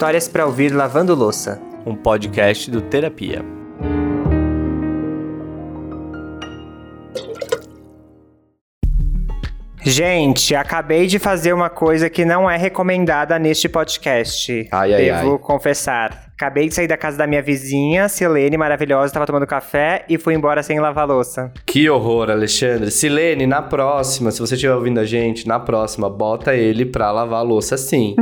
Histórias para ouvir lavando louça, um podcast do Terapia. Gente, acabei de fazer uma coisa que não é recomendada neste podcast. Ai, ai, Devo ai. confessar. Acabei de sair da casa da minha vizinha, Silene, maravilhosa, tava tomando café e fui embora sem lavar louça. Que horror, Alexandre. Silene, na próxima, se você estiver ouvindo a gente, na próxima, bota ele pra lavar a louça sim.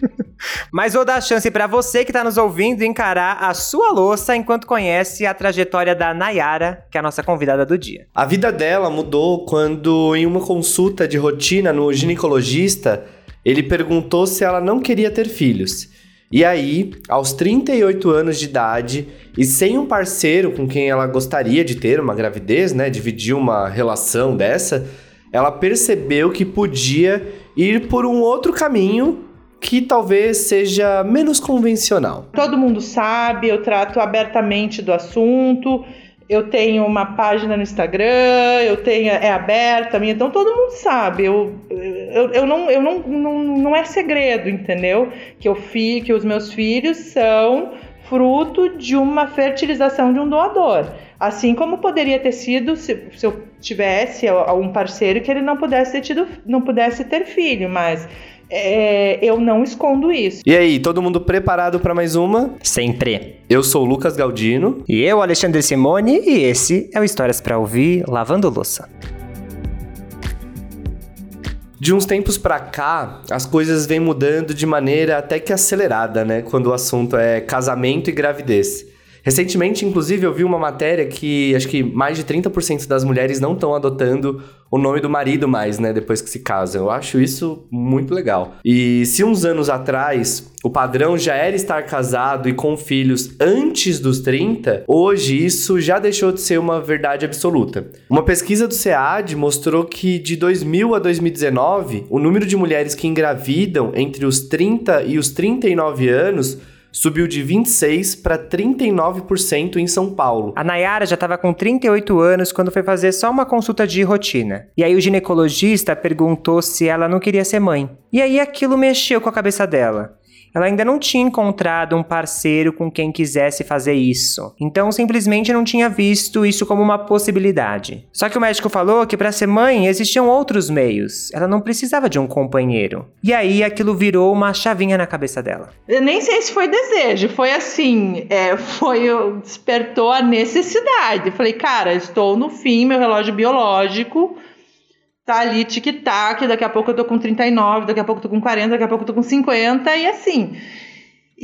Mas vou dar chance para você que tá nos ouvindo encarar a sua louça enquanto conhece a trajetória da Nayara, que é a nossa convidada do dia. A vida dela mudou quando, em uma consulta de rotina no ginecologista, ele perguntou se ela não queria ter filhos. E aí, aos 38 anos de idade e sem um parceiro com quem ela gostaria de ter uma gravidez, né, dividir uma relação dessa, ela percebeu que podia ir por um outro caminho que talvez seja menos convencional. Todo mundo sabe, eu trato abertamente do assunto eu tenho uma página no Instagram, eu tenho é aberta, minha, então todo mundo sabe. Eu, eu, eu, não, eu não, não, não é segredo, entendeu? Que eu fi, que os meus filhos são fruto de uma fertilização de um doador. Assim como poderia ter sido se, se eu tivesse um parceiro que ele não pudesse ter tido, não pudesse ter filho, mas é, eu não escondo isso. E aí, todo mundo preparado para mais uma? Sempre. Eu sou o Lucas Galdino. E eu, Alexandre Simone, e esse é o Histórias para Ouvir Lavando Louça. De uns tempos para cá, as coisas vêm mudando de maneira até que acelerada, né? Quando o assunto é casamento e gravidez. Recentemente, inclusive, eu vi uma matéria que acho que mais de 30% das mulheres não estão adotando o nome do marido mais, né, depois que se casam. Eu acho isso muito legal. E se uns anos atrás o padrão já era estar casado e com filhos antes dos 30, hoje isso já deixou de ser uma verdade absoluta. Uma pesquisa do SEAD mostrou que de 2000 a 2019, o número de mulheres que engravidam entre os 30 e os 39 anos subiu de 26% para 39% em São Paulo. A Nayara já estava com 38 anos quando foi fazer só uma consulta de rotina. E aí o ginecologista perguntou se ela não queria ser mãe. E aí aquilo mexeu com a cabeça dela. Ela ainda não tinha encontrado um parceiro com quem quisesse fazer isso, então simplesmente não tinha visto isso como uma possibilidade. Só que o médico falou que para ser mãe existiam outros meios, ela não precisava de um companheiro. E aí aquilo virou uma chavinha na cabeça dela. Eu nem sei se foi desejo, foi assim, é, foi despertou a necessidade. Falei, cara, estou no fim, meu relógio biológico tá ali tic-tac, daqui a pouco eu tô com 39, daqui a pouco eu tô com 40, daqui a pouco eu tô com 50 e assim.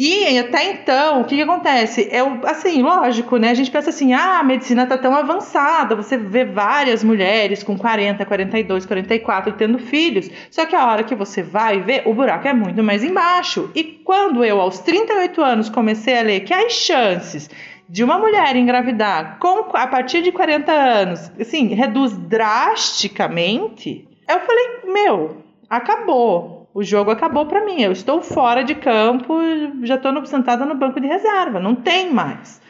E até então, o que, que acontece? É assim, lógico, né? A gente pensa assim: ah, a medicina tá tão avançada, você vê várias mulheres com 40, 42, 44 tendo filhos. Só que a hora que você vai ver, o buraco é muito mais embaixo. E quando eu, aos 38 anos, comecei a ler que as chances de uma mulher engravidar com, a partir de 40 anos, assim, reduz drasticamente, eu falei, meu, acabou. O jogo acabou para mim. Eu estou fora de campo, já estou sentada no banco de reserva, não tem mais.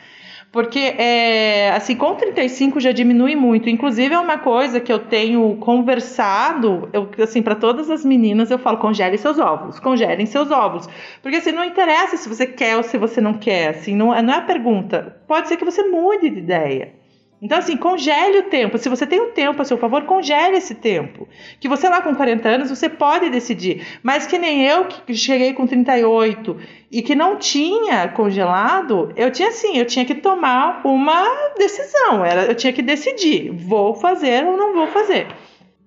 Porque, é, assim, com 35 já diminui muito. Inclusive, é uma coisa que eu tenho conversado, eu, assim, para todas as meninas, eu falo, congele seus óvulos, congelem seus óvulos. Porque, assim, não interessa se você quer ou se você não quer, assim, não, não é a pergunta. Pode ser que você mude de ideia. Então, assim, congele o tempo. Se você tem o tempo a seu favor, congele esse tempo. Que você lá com 40 anos, você pode decidir. Mas que nem eu, que cheguei com 38 e que não tinha congelado, eu tinha assim, eu tinha que tomar uma decisão. Era, eu tinha que decidir, vou fazer ou não vou fazer.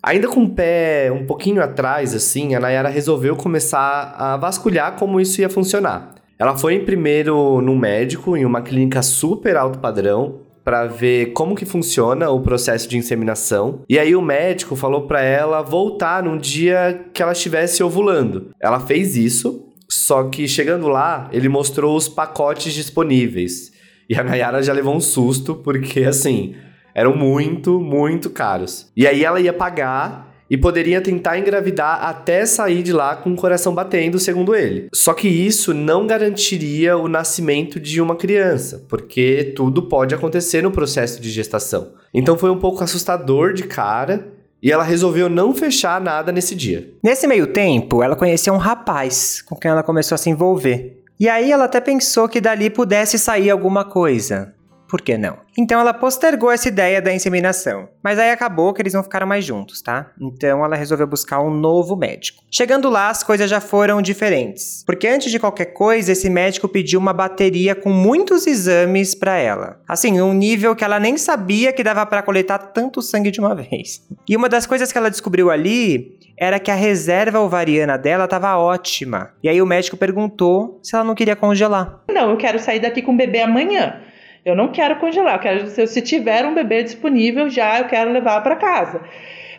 Ainda com o pé um pouquinho atrás, assim, a Nayara resolveu começar a vasculhar como isso ia funcionar. Ela foi primeiro num médico, em uma clínica super alto padrão, para ver como que funciona o processo de inseminação. E aí o médico falou para ela voltar num dia que ela estivesse ovulando. Ela fez isso, só que chegando lá, ele mostrou os pacotes disponíveis. E a Nayara já levou um susto, porque assim, eram muito, muito caros. E aí ela ia pagar e poderia tentar engravidar até sair de lá com o coração batendo, segundo ele. Só que isso não garantiria o nascimento de uma criança, porque tudo pode acontecer no processo de gestação. Então foi um pouco assustador de cara. E ela resolveu não fechar nada nesse dia. Nesse meio tempo, ela conheceu um rapaz com quem ela começou a se envolver. E aí ela até pensou que dali pudesse sair alguma coisa por que não? Então ela postergou essa ideia da inseminação. Mas aí acabou que eles não ficaram mais juntos, tá? Então ela resolveu buscar um novo médico. Chegando lá, as coisas já foram diferentes. Porque antes de qualquer coisa, esse médico pediu uma bateria com muitos exames para ela. Assim, um nível que ela nem sabia que dava para coletar tanto sangue de uma vez. E uma das coisas que ela descobriu ali era que a reserva ovariana dela estava ótima. E aí o médico perguntou se ela não queria congelar. Não, eu quero sair daqui com o bebê amanhã. Eu não quero congelar, eu quero, se tiver um bebê disponível já, eu quero levar para casa.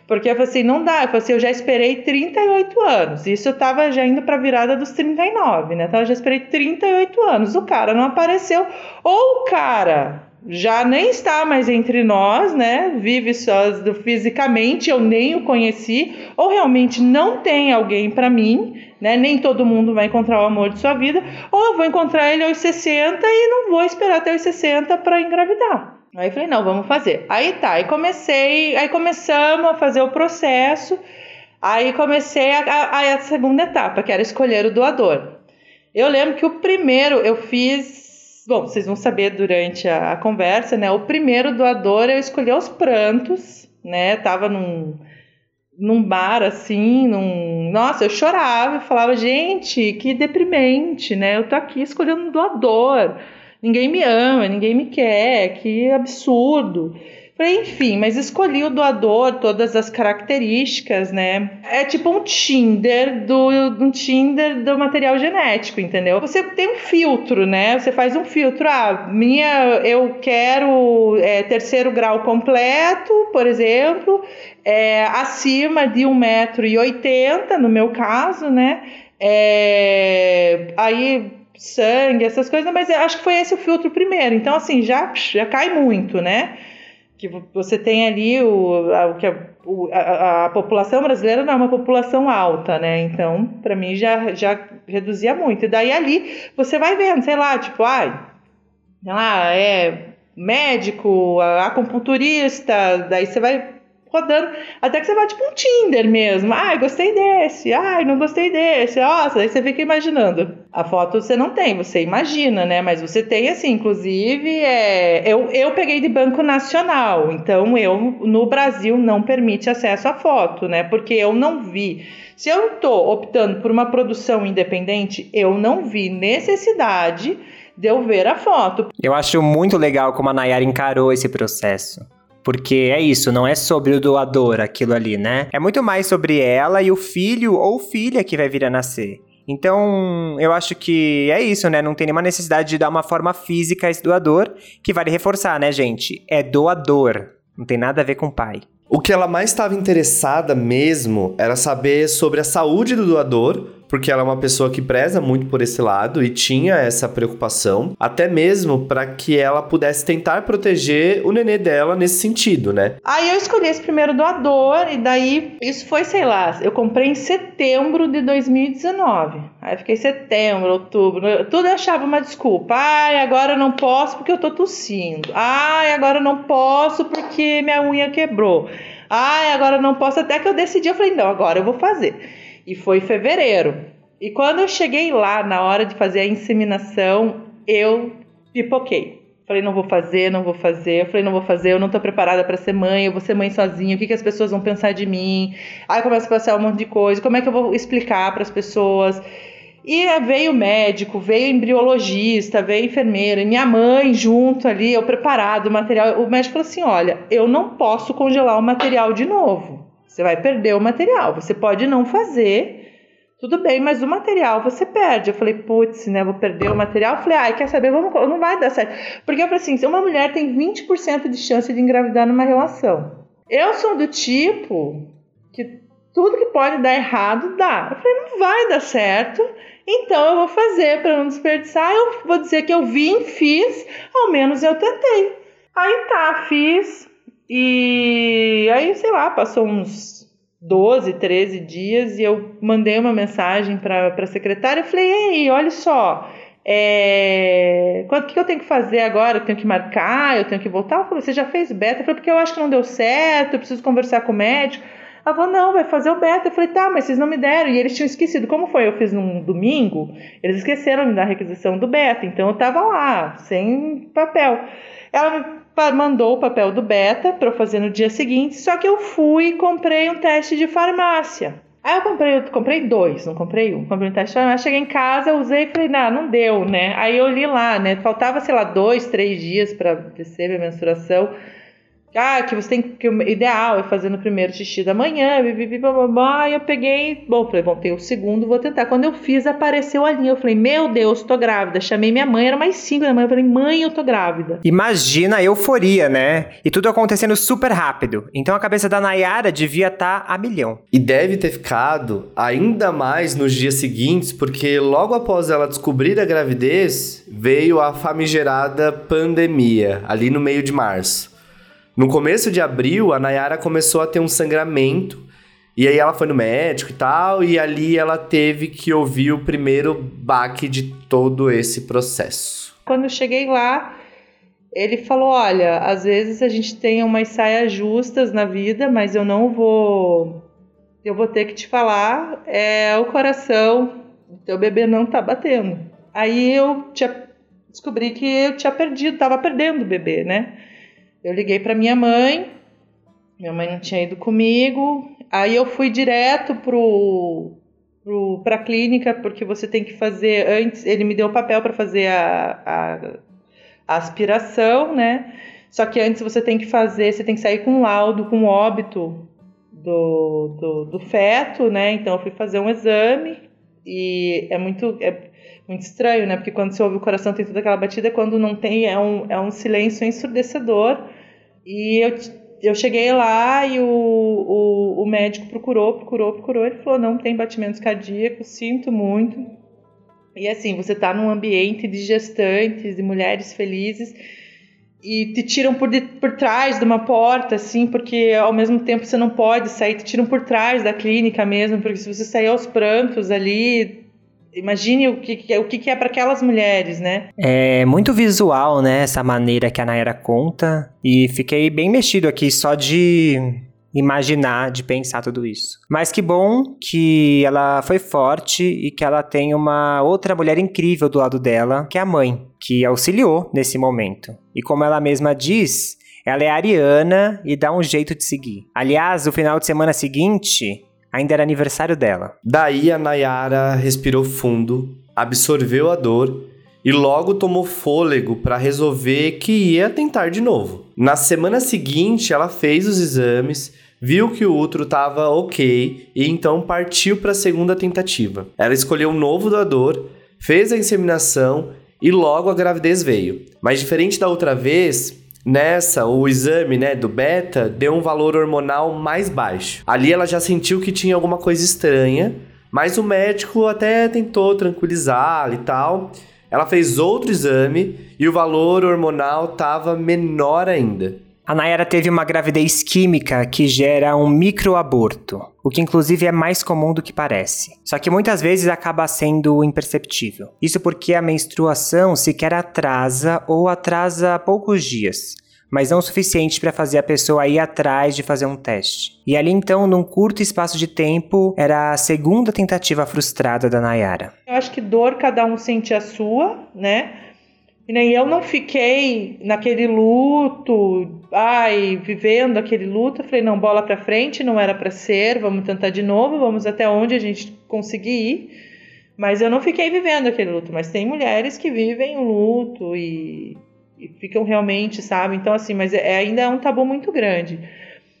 Porque eu falei assim, não dá. Eu falei assim, eu já esperei 38 anos. Isso eu tava já indo pra virada dos 39, né? Então eu já esperei 38 anos. O cara não apareceu. Ou o cara já nem está mais entre nós, né? Vive só fisicamente, eu nem o conheci, ou realmente não tem alguém para mim, né? Nem todo mundo vai encontrar o amor de sua vida, ou eu vou encontrar ele aos 60 e não vou esperar até os 60 para engravidar. Aí falei, não, vamos fazer. Aí tá, aí comecei, aí começamos a fazer o processo. Aí comecei a, a, a segunda etapa, que era escolher o doador. Eu lembro que o primeiro eu fiz Bom, vocês vão saber durante a, a conversa, né? O primeiro doador eu escolhi aos prantos, né? Tava num, num bar assim, num. Nossa, eu chorava e falava, gente, que deprimente, né? Eu tô aqui escolhendo um doador. Ninguém me ama, ninguém me quer, que absurdo. Enfim, mas escolhi o doador, todas as características, né? É tipo um Tinder do um Tinder do material genético, entendeu? Você tem um filtro, né? Você faz um filtro. Ah, minha, eu quero é, terceiro grau completo, por exemplo, é, acima de 1,80m, no meu caso, né? É, aí sangue, essas coisas, mas acho que foi esse o filtro primeiro. Então, assim, já, já cai muito, né? Que você tem ali o, a, que a, a, a, população brasileira não é uma população alta, né? Então, para mim já, já reduzia muito. E daí ali você vai vendo, sei lá, tipo, ai, lá, é médico, acupunturista, daí você vai rodando, até que você vai tipo um Tinder mesmo. Ai, gostei desse, ai, não gostei desse. Nossa, daí você fica imaginando. A foto você não tem, você imagina, né? Mas você tem assim, inclusive, é... eu, eu peguei de Banco Nacional, então eu no Brasil não permite acesso à foto, né? Porque eu não vi. Se eu estou optando por uma produção independente, eu não vi necessidade de eu ver a foto. Eu acho muito legal como a Nayara encarou esse processo. Porque é isso, não é sobre o doador aquilo ali, né? É muito mais sobre ela e o filho ou filha que vai vir a nascer. Então, eu acho que é isso, né? Não tem nenhuma necessidade de dar uma forma física a esse doador, que vale reforçar, né, gente? É doador, não tem nada a ver com pai. O que ela mais estava interessada mesmo era saber sobre a saúde do doador, porque ela é uma pessoa que preza muito por esse lado e tinha essa preocupação, até mesmo para que ela pudesse tentar proteger o nenê dela nesse sentido, né? Aí eu escolhi esse primeiro doador e daí isso foi, sei lá, eu comprei em setembro de 2019. Aí fiquei setembro, outubro, tudo eu achava uma desculpa. Ai, agora eu não posso porque eu tô tossindo. Ai, agora eu não posso porque minha unha quebrou. Ai, agora eu não posso até que eu decidi, eu falei, não, agora eu vou fazer. E foi fevereiro. E quando eu cheguei lá, na hora de fazer a inseminação, eu pipoquei. Falei, não vou fazer, não vou fazer. Eu falei, não vou fazer, eu não tô preparada para ser mãe, eu vou ser mãe sozinha, o que, que as pessoas vão pensar de mim? Aí começa a passar um monte de coisa, como é que eu vou explicar para as pessoas? E veio médico, veio embriologista, veio enfermeira, e minha mãe junto ali, eu preparado o material. O médico falou assim: olha, eu não posso congelar o material de novo. Você vai perder o material. Você pode não fazer, tudo bem, mas o material você perde. Eu falei, putz, né? Vou perder o material. Eu falei, ai, quer saber? Vamos, não vai dar certo. Porque eu falei assim: se uma mulher tem 20% de chance de engravidar numa relação. Eu sou do tipo que tudo que pode dar errado dá. Eu falei, não vai dar certo. Então eu vou fazer para não desperdiçar. Eu vou dizer que eu vim, fiz, ao menos eu tentei. Aí tá, fiz, e aí, sei lá, passou uns 12, 13 dias e eu mandei uma mensagem para a secretária e falei: Ei, olha só, é... o que eu tenho que fazer agora? Eu tenho que marcar? Eu tenho que voltar? Eu falei: Você já fez beta? Eu falei: Porque eu acho que não deu certo, eu preciso conversar com o médico. Ela falou, não, vai fazer o beta. Eu falei, tá, mas vocês não me deram. E eles tinham esquecido. Como foi? Eu fiz num domingo, eles esqueceram me dar a requisição do beta. Então eu tava lá, sem papel. Ela mandou o papel do beta para eu fazer no dia seguinte, só que eu fui e comprei um teste de farmácia. Aí eu comprei, eu comprei dois, não comprei um. Comprei um teste de farmácia, cheguei em casa, usei e falei, não, não deu, né? Aí eu li lá, né? Faltava, sei lá, dois, três dias para descer minha menstruação. Ah, que você tem que. O ideal é fazer no primeiro xixi da manhã, bibibi, bababá. Eu peguei. Bom, falei, bom, tem o segundo, vou tentar. Quando eu fiz, apareceu a linha. Eu falei, meu Deus, tô grávida. Chamei minha mãe, era mais cinco da manhã. Eu falei, mãe, eu tô grávida. Imagina a euforia, né? E tudo acontecendo super rápido. Então a cabeça da Nayara devia estar tá a milhão. E deve ter ficado ainda mais nos dias seguintes, porque logo após ela descobrir a gravidez, veio a famigerada pandemia, ali no meio de março. No começo de abril, a Nayara começou a ter um sangramento. E aí ela foi no médico e tal, e ali ela teve que ouvir o primeiro baque de todo esse processo. Quando eu cheguei lá, ele falou: Olha, às vezes a gente tem umas saias justas na vida, mas eu não vou. Eu vou ter que te falar, é o coração, teu bebê não tá batendo. Aí eu tinha, descobri que eu tinha perdido, tava perdendo o bebê, né? Eu liguei para minha mãe, minha mãe não tinha ido comigo, aí eu fui direto pro para a clínica porque você tem que fazer antes ele me deu o papel para fazer a, a, a, aspiração né? Só que antes você tem que fazer você tem que sair com um laudo com um óbito do, do, do, feto né? Então eu fui fazer um exame e é muito é muito estranho né? Porque quando você ouve o coração tem toda aquela batida quando não tem é um, é um silêncio ensurdecedor e eu, eu cheguei lá e o, o, o médico procurou, procurou, procurou. Ele falou: não tem batimentos cardíacos, sinto muito. E assim, você está num ambiente de gestantes, de mulheres felizes e te tiram por, de, por trás de uma porta, assim, porque ao mesmo tempo você não pode sair, te tiram por trás da clínica mesmo, porque se você sair aos prantos ali, Imagine o que, o que é para aquelas mulheres, né? É muito visual, né? Essa maneira que a Nayara conta. E fiquei bem mexido aqui só de imaginar, de pensar tudo isso. Mas que bom que ela foi forte e que ela tem uma outra mulher incrível do lado dela, que é a mãe, que auxiliou nesse momento. E como ela mesma diz, ela é ariana e dá um jeito de seguir. Aliás, o final de semana seguinte Ainda era aniversário dela. Daí a Nayara respirou fundo, absorveu a dor e logo tomou fôlego para resolver que ia tentar de novo. Na semana seguinte, ela fez os exames, viu que o útero estava ok e então partiu para a segunda tentativa. Ela escolheu um novo doador, fez a inseminação e logo a gravidez veio. Mas diferente da outra vez, Nessa, o exame né, do beta deu um valor hormonal mais baixo. Ali ela já sentiu que tinha alguma coisa estranha, mas o médico até tentou tranquilizá-la e tal. Ela fez outro exame e o valor hormonal estava menor ainda. A Nayara teve uma gravidez química que gera um microaborto, o que inclusive é mais comum do que parece. Só que muitas vezes acaba sendo imperceptível. Isso porque a menstruação sequer atrasa ou atrasa poucos dias, mas não o suficiente para fazer a pessoa ir atrás de fazer um teste. E ali então, num curto espaço de tempo, era a segunda tentativa frustrada da Nayara. Eu acho que dor cada um sente a sua, né? E nem eu não fiquei naquele luto, ai, vivendo aquele luto. Eu falei, não, bola para frente, não era para ser, vamos tentar de novo, vamos até onde a gente conseguir ir. Mas eu não fiquei vivendo aquele luto. Mas tem mulheres que vivem o luto e, e ficam realmente, sabe? Então, assim, mas é, ainda é um tabu muito grande.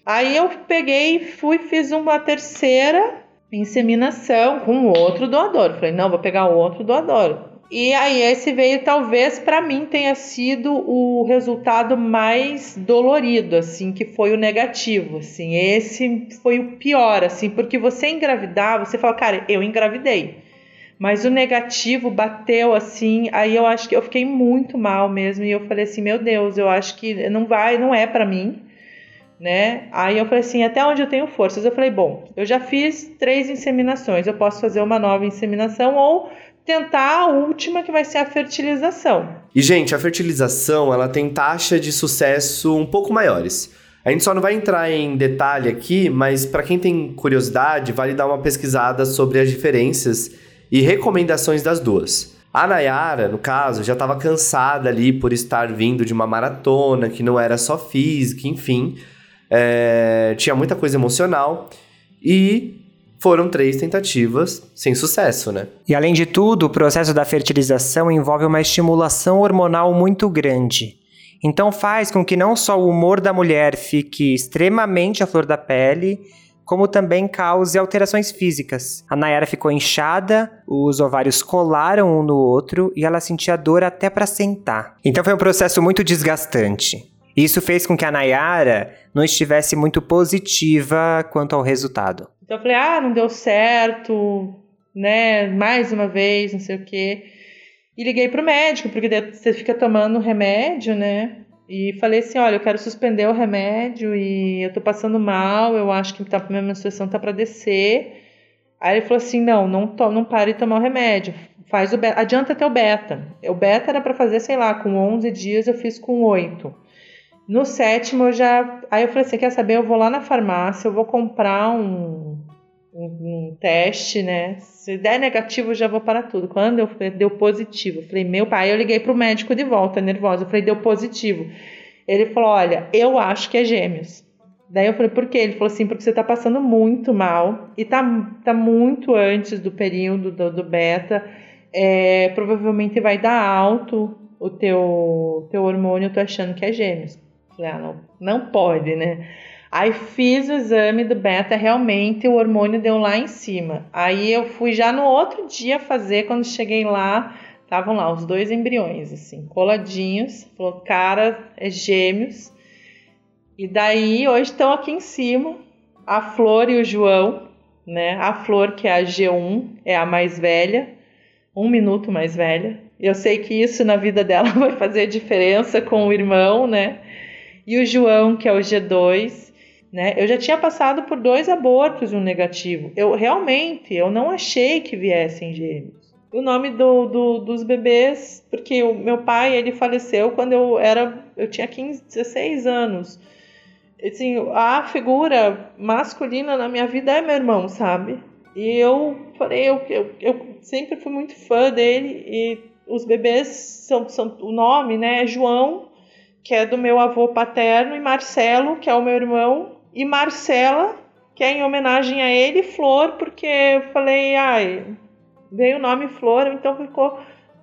Aí eu peguei, fui, fiz uma terceira inseminação com outro doador. Falei, não, vou pegar outro doador. E aí esse veio talvez para mim tenha sido o resultado mais dolorido, assim, que foi o negativo, assim. Esse foi o pior, assim, porque você engravidar, você fala, cara, eu engravidei. Mas o negativo bateu assim, aí eu acho que eu fiquei muito mal mesmo e eu falei assim, meu Deus, eu acho que não vai, não é para mim, né? Aí eu falei assim, até onde eu tenho forças? Eu falei, bom, eu já fiz três inseminações, eu posso fazer uma nova inseminação ou tentar a última que vai ser a fertilização. E gente, a fertilização, ela tem taxa de sucesso um pouco maiores. A gente só não vai entrar em detalhe aqui, mas para quem tem curiosidade, vale dar uma pesquisada sobre as diferenças e recomendações das duas. A Nayara, no caso, já estava cansada ali por estar vindo de uma maratona, que não era só física, enfim. É, tinha muita coisa emocional. E foram três tentativas sem sucesso, né? E além de tudo, o processo da fertilização envolve uma estimulação hormonal muito grande. Então faz com que não só o humor da mulher fique extremamente à flor da pele, como também cause alterações físicas. A Nayara ficou inchada, os ovários colaram um no outro e ela sentia dor até para sentar. Então foi um processo muito desgastante. Isso fez com que a Nayara não estivesse muito positiva quanto ao resultado. Então eu falei, ah, não deu certo, né? Mais uma vez, não sei o quê. E liguei pro médico, porque você fica tomando remédio, né? E falei assim, olha, eu quero suspender o remédio e eu tô passando mal, eu acho que tá, minha menstruação tá para descer. Aí ele falou assim, não, não, to, não pare de tomar o remédio, faz o beta, adianta até o beta. O beta era para fazer, sei lá, com 11 dias eu fiz com 8. No sétimo eu já. Aí eu falei assim: quer saber? Eu vou lá na farmácia, eu vou comprar um, um, um teste, né? Se der negativo, eu já vou para tudo. Quando eu deu positivo, eu falei: meu pai, eu liguei pro médico de volta, nervosa. Eu falei: deu positivo. Ele falou: olha, eu acho que é gêmeos. Daí eu falei, por quê? Ele falou assim, porque você tá passando muito mal e tá, tá muito antes do período do, do beta. É, provavelmente vai dar alto o teu, teu hormônio, eu tô achando que é gêmeos. Ah, não, não pode, né? Aí fiz o exame do beta, realmente o hormônio deu lá em cima. Aí eu fui já no outro dia fazer, quando cheguei lá, estavam lá os dois embriões, assim, coladinhos. Falou, cara, é gêmeos. E daí, hoje estão aqui em cima, a Flor e o João, né? A Flor, que é a G1, é a mais velha, um minuto mais velha. Eu sei que isso na vida dela vai fazer diferença com o irmão, né? E o João, que é o G2. Né? Eu já tinha passado por dois abortos e um negativo. Eu realmente eu não achei que viessem gêmeos. O nome do, do, dos bebês, porque o meu pai ele faleceu quando eu era eu tinha 15, 16 anos. Assim, a figura masculina na minha vida é meu irmão, sabe? E eu falei, eu, eu, eu sempre fui muito fã dele e os bebês são, são o nome, né? É João que é do meu avô paterno, e Marcelo, que é o meu irmão, e Marcela, que é em homenagem a ele, e Flor, porque eu falei, ai, veio o nome Flor, então ficou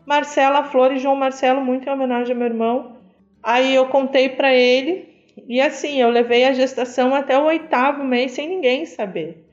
Marcela, Flor e João Marcelo, muito em homenagem ao meu irmão. Aí eu contei para ele, e assim, eu levei a gestação até o oitavo mês sem ninguém saber.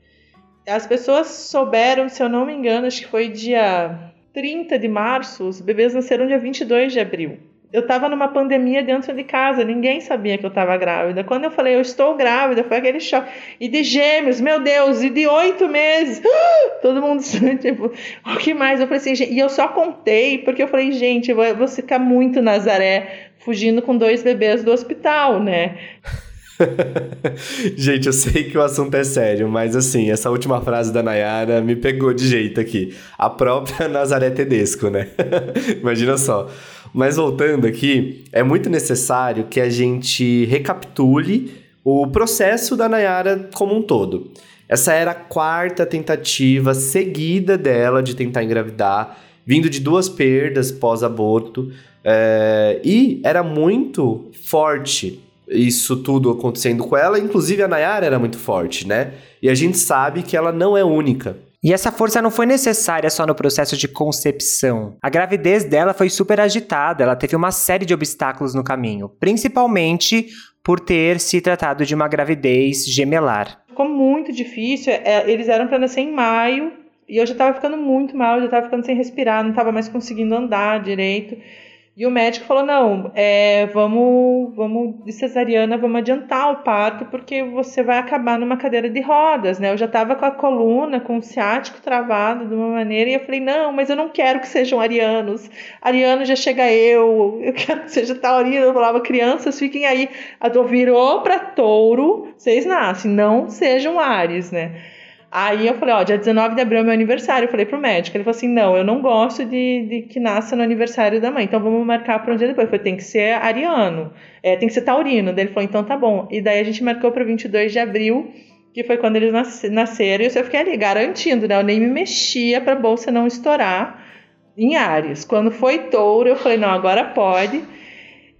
As pessoas souberam, se eu não me engano, acho que foi dia 30 de março, os bebês nasceram dia 22 de abril eu estava numa pandemia dentro de casa, ninguém sabia que eu estava grávida. Quando eu falei, eu estou grávida, foi aquele choque. E de gêmeos, meu Deus, e de oito meses. Todo mundo, tipo, o que mais? Eu falei assim, gente, e eu só contei, porque eu falei, gente, eu vou ficar muito Nazaré, fugindo com dois bebês do hospital, né? Gente, eu sei que o assunto é sério, mas assim, essa última frase da Nayara me pegou de jeito aqui. A própria Nazaré Tedesco, né? Imagina só. Mas voltando aqui, é muito necessário que a gente recapitule o processo da Nayara como um todo. Essa era a quarta tentativa seguida dela de tentar engravidar, vindo de duas perdas pós-aborto, é, e era muito forte isso tudo acontecendo com ela. Inclusive a Nayara era muito forte, né? E a gente sabe que ela não é única. E essa força não foi necessária só no processo de concepção. A gravidez dela foi super agitada, ela teve uma série de obstáculos no caminho, principalmente por ter se tratado de uma gravidez gemelar. Ficou muito difícil, é, eles eram para nascer em maio e eu já estava ficando muito mal, já estava ficando sem respirar, não estava mais conseguindo andar direito. E o médico falou: não, é, vamos, vamos de cesariana, vamos adiantar o parto, porque você vai acabar numa cadeira de rodas, né? Eu já estava com a coluna, com o ciático travado de uma maneira, e eu falei: não, mas eu não quero que sejam arianos. Ariano já chega eu, eu quero que seja taurino. Eu falava: crianças, fiquem aí. A virou para touro, vocês nascem, não sejam ares, né? Aí eu falei, ó, dia 19 de abril é meu aniversário. Eu falei pro médico. Ele falou assim: não, eu não gosto de, de que nasça no aniversário da mãe. Então vamos marcar para um dia depois. Eu falei, tem que ser ariano. É, tem que ser taurino. Daí ele falou, então tá bom. E daí a gente marcou para 22 de abril, que foi quando eles nasceram. E eu fiquei ali garantindo, né? Eu nem me mexia pra bolsa não estourar em Ares. Quando foi touro, eu falei, não, agora pode.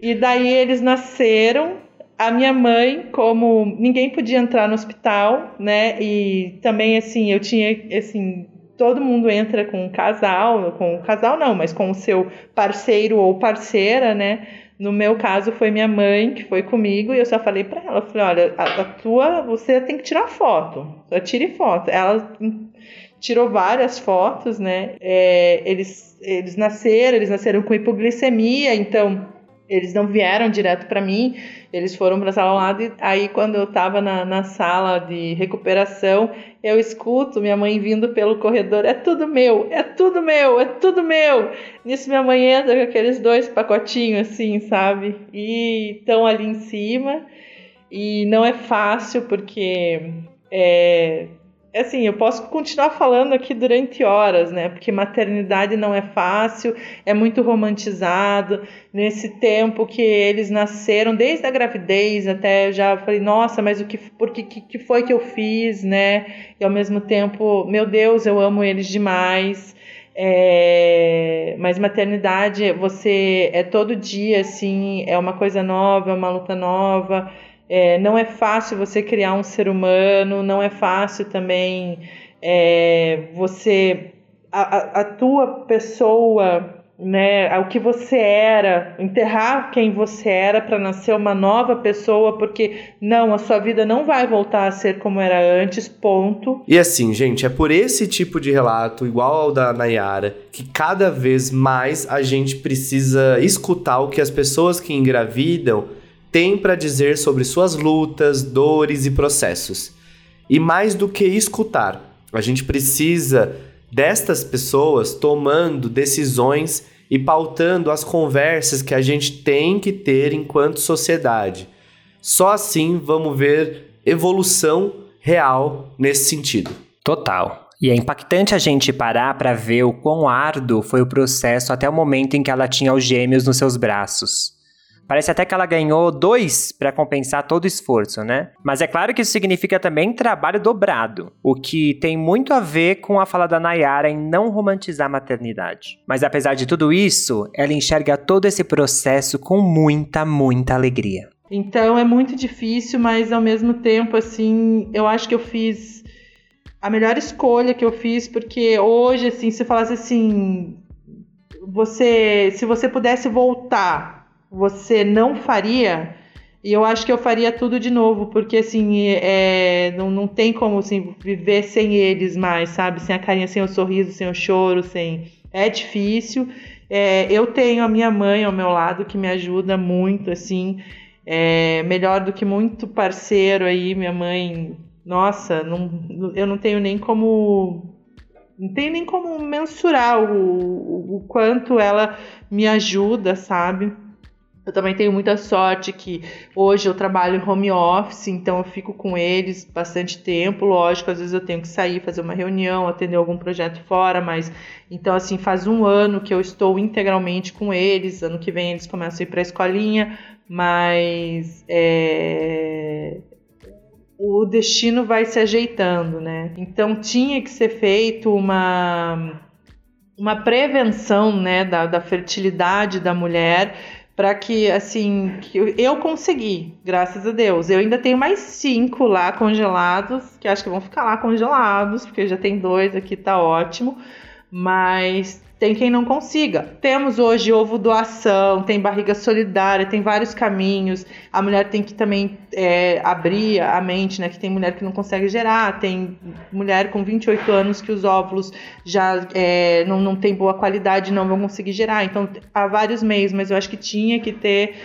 E daí eles nasceram a minha mãe, como ninguém podia entrar no hospital, né? E também assim, eu tinha assim, todo mundo entra com um casal, com um casal não, mas com o seu parceiro ou parceira, né? No meu caso foi minha mãe que foi comigo e eu só falei para ela, falei, olha, a, a, tua, você tem que tirar foto, só tire foto. Ela tirou várias fotos, né? É, eles eles nasceram, eles nasceram com hipoglicemia, então eles não vieram direto para mim, eles foram para a sala ao lado. E aí, quando eu estava na, na sala de recuperação, eu escuto minha mãe vindo pelo corredor: é tudo meu, é tudo meu, é tudo meu. Nisso, minha mãe entra com aqueles dois pacotinhos assim, sabe? E estão ali em cima. E não é fácil porque é, assim, eu posso continuar falando aqui durante horas, né? Porque maternidade não é fácil, é muito romantizado. Nesse tempo que eles nasceram, desde a gravidez até já falei, nossa, mas o que, por que, que foi que eu fiz, né? E ao mesmo tempo, meu Deus, eu amo eles demais. É, mas maternidade, você é todo dia, assim, é uma coisa nova, é uma luta nova. É, não é fácil você criar um ser humano, não é fácil também é, você. A, a, tua pessoa, né, o que você era, enterrar quem você era para nascer uma nova pessoa, porque não, a sua vida não vai voltar a ser como era antes, ponto. E assim, gente, é por esse tipo de relato, igual ao da Nayara, que cada vez mais a gente precisa escutar o que as pessoas que engravidam tem para dizer sobre suas lutas, dores e processos. E mais do que escutar, a gente precisa destas pessoas tomando decisões e pautando as conversas que a gente tem que ter enquanto sociedade. Só assim vamos ver evolução real nesse sentido. Total. E é impactante a gente parar para ver o quão árduo foi o processo até o momento em que ela tinha os gêmeos nos seus braços. Parece até que ela ganhou dois para compensar todo o esforço, né? Mas é claro que isso significa também trabalho dobrado, o que tem muito a ver com a fala da Nayara em não romantizar a maternidade. Mas apesar de tudo isso, ela enxerga todo esse processo com muita, muita alegria. Então é muito difícil, mas ao mesmo tempo, assim, eu acho que eu fiz a melhor escolha que eu fiz, porque hoje, assim, se falasse assim, você, se você pudesse voltar você não faria, e eu acho que eu faria tudo de novo, porque assim, é, não, não tem como assim, viver sem eles mais, sabe? Sem a carinha, sem o sorriso, sem o choro, sem. É difícil. É, eu tenho a minha mãe ao meu lado que me ajuda muito, assim, é, melhor do que muito parceiro aí. Minha mãe, nossa, não, eu não tenho nem como. Não tenho nem como mensurar o, o, o quanto ela me ajuda, sabe? Eu também tenho muita sorte que hoje eu trabalho home office, então eu fico com eles bastante tempo. Lógico, às vezes eu tenho que sair, fazer uma reunião, atender algum projeto fora, mas então assim faz um ano que eu estou integralmente com eles. Ano que vem eles começam a ir para a escolinha, mas é, o destino vai se ajeitando, né? Então tinha que ser feito uma uma prevenção, né, da, da fertilidade da mulher para que assim que eu consegui, graças a Deus. Eu ainda tenho mais cinco lá congelados, que acho que vão ficar lá congelados, porque já tem dois aqui, tá ótimo. Mas tem quem não consiga. Temos hoje ovo doação, tem barriga solidária, tem vários caminhos. A mulher tem que também é, abrir a mente, né? Que tem mulher que não consegue gerar, tem mulher com 28 anos que os óvulos já é, não, não tem boa qualidade, não vão conseguir gerar. Então, há vários meios, mas eu acho que tinha que ter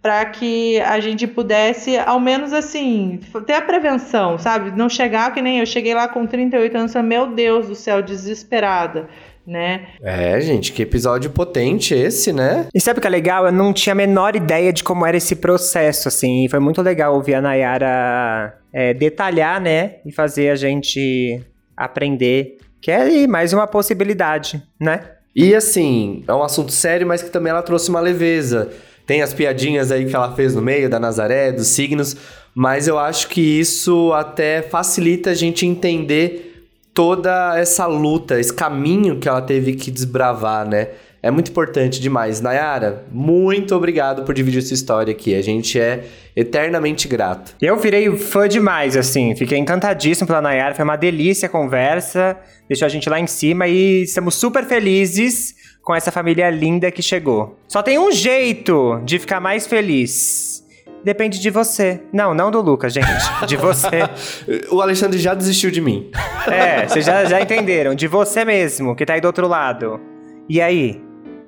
para que a gente pudesse, ao menos assim, ter a prevenção, sabe? Não chegar que nem eu cheguei lá com 38 anos, meu Deus do céu, desesperada né? É, gente, que episódio potente esse, né? E sabe o que é legal? Eu não tinha a menor ideia de como era esse processo, assim. foi muito legal ouvir a Nayara é, detalhar, né? E fazer a gente aprender, que é mais uma possibilidade, né? E assim, é um assunto sério, mas que também ela trouxe uma leveza. Tem as piadinhas aí que ela fez no meio da Nazaré, dos signos, mas eu acho que isso até facilita a gente entender toda essa luta, esse caminho que ela teve que desbravar, né? É muito importante demais. Nayara, muito obrigado por dividir sua história aqui. A gente é eternamente grato. Eu virei fã demais, assim. Fiquei encantadíssimo pela Nayara. Foi uma delícia a conversa. Deixou a gente lá em cima e estamos super felizes com essa família linda que chegou. Só tem um jeito de ficar mais feliz. Depende de você. Não, não do Lucas, gente. De você. o Alexandre já desistiu de mim. É, vocês já, já entenderam. De você mesmo, que tá aí do outro lado. E aí?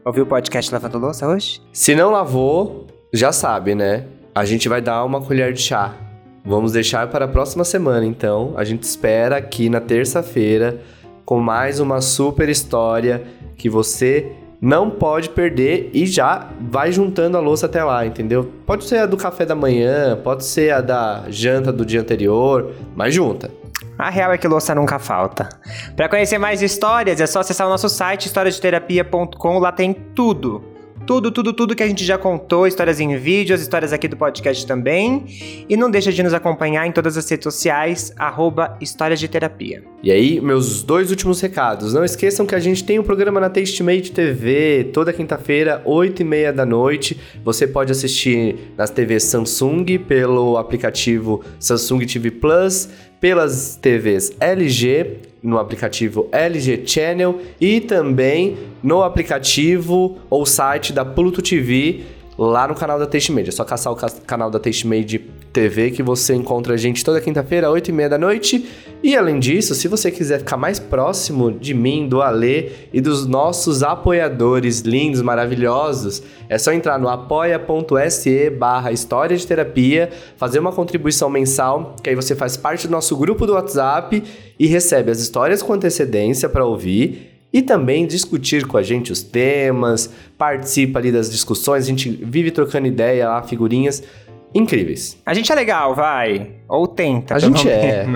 Ouviu o podcast Lavando Louça hoje? Se não lavou, já sabe, né? A gente vai dar uma colher de chá. Vamos deixar para a próxima semana, então. A gente espera aqui na terça-feira com mais uma super história que você não pode perder e já vai juntando a louça até lá, entendeu? Pode ser a do café da manhã, pode ser a da janta do dia anterior, mas junta. A real é que louça nunca falta. Para conhecer mais histórias, é só acessar o nosso site historiadeterapia.com, lá tem tudo. Tudo, tudo, tudo que a gente já contou, histórias em vídeos, histórias aqui do podcast também. E não deixa de nos acompanhar em todas as redes sociais, arroba Histórias de Terapia. E aí, meus dois últimos recados. Não esqueçam que a gente tem um programa na Tastemade TV, toda quinta-feira, 8 e meia da noite. Você pode assistir nas TVs Samsung, pelo aplicativo Samsung TV Plus, pelas TVs LG, no aplicativo LG Channel e também no aplicativo ou site da Pluto TV lá no canal da Taste Media. É só caçar o canal da Taste Media TV que você encontra a gente toda quinta-feira, 8 e meia da noite. E além disso, se você quiser ficar mais próximo de mim, do Alê e dos nossos apoiadores lindos, maravilhosos, é só entrar no apoia.se barra História de Terapia, fazer uma contribuição mensal, que aí você faz parte do nosso grupo do WhatsApp e recebe as histórias com antecedência para ouvir e também discutir com a gente os temas, participa ali das discussões, a gente vive trocando ideia lá, figurinhas incríveis. A gente é legal, vai. Ou tenta. A gente é.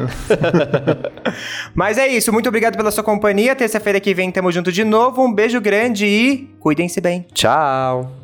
Mas é isso. Muito obrigado pela sua companhia. Terça-feira que vem tamo junto de novo. Um beijo grande e cuidem-se bem. Tchau.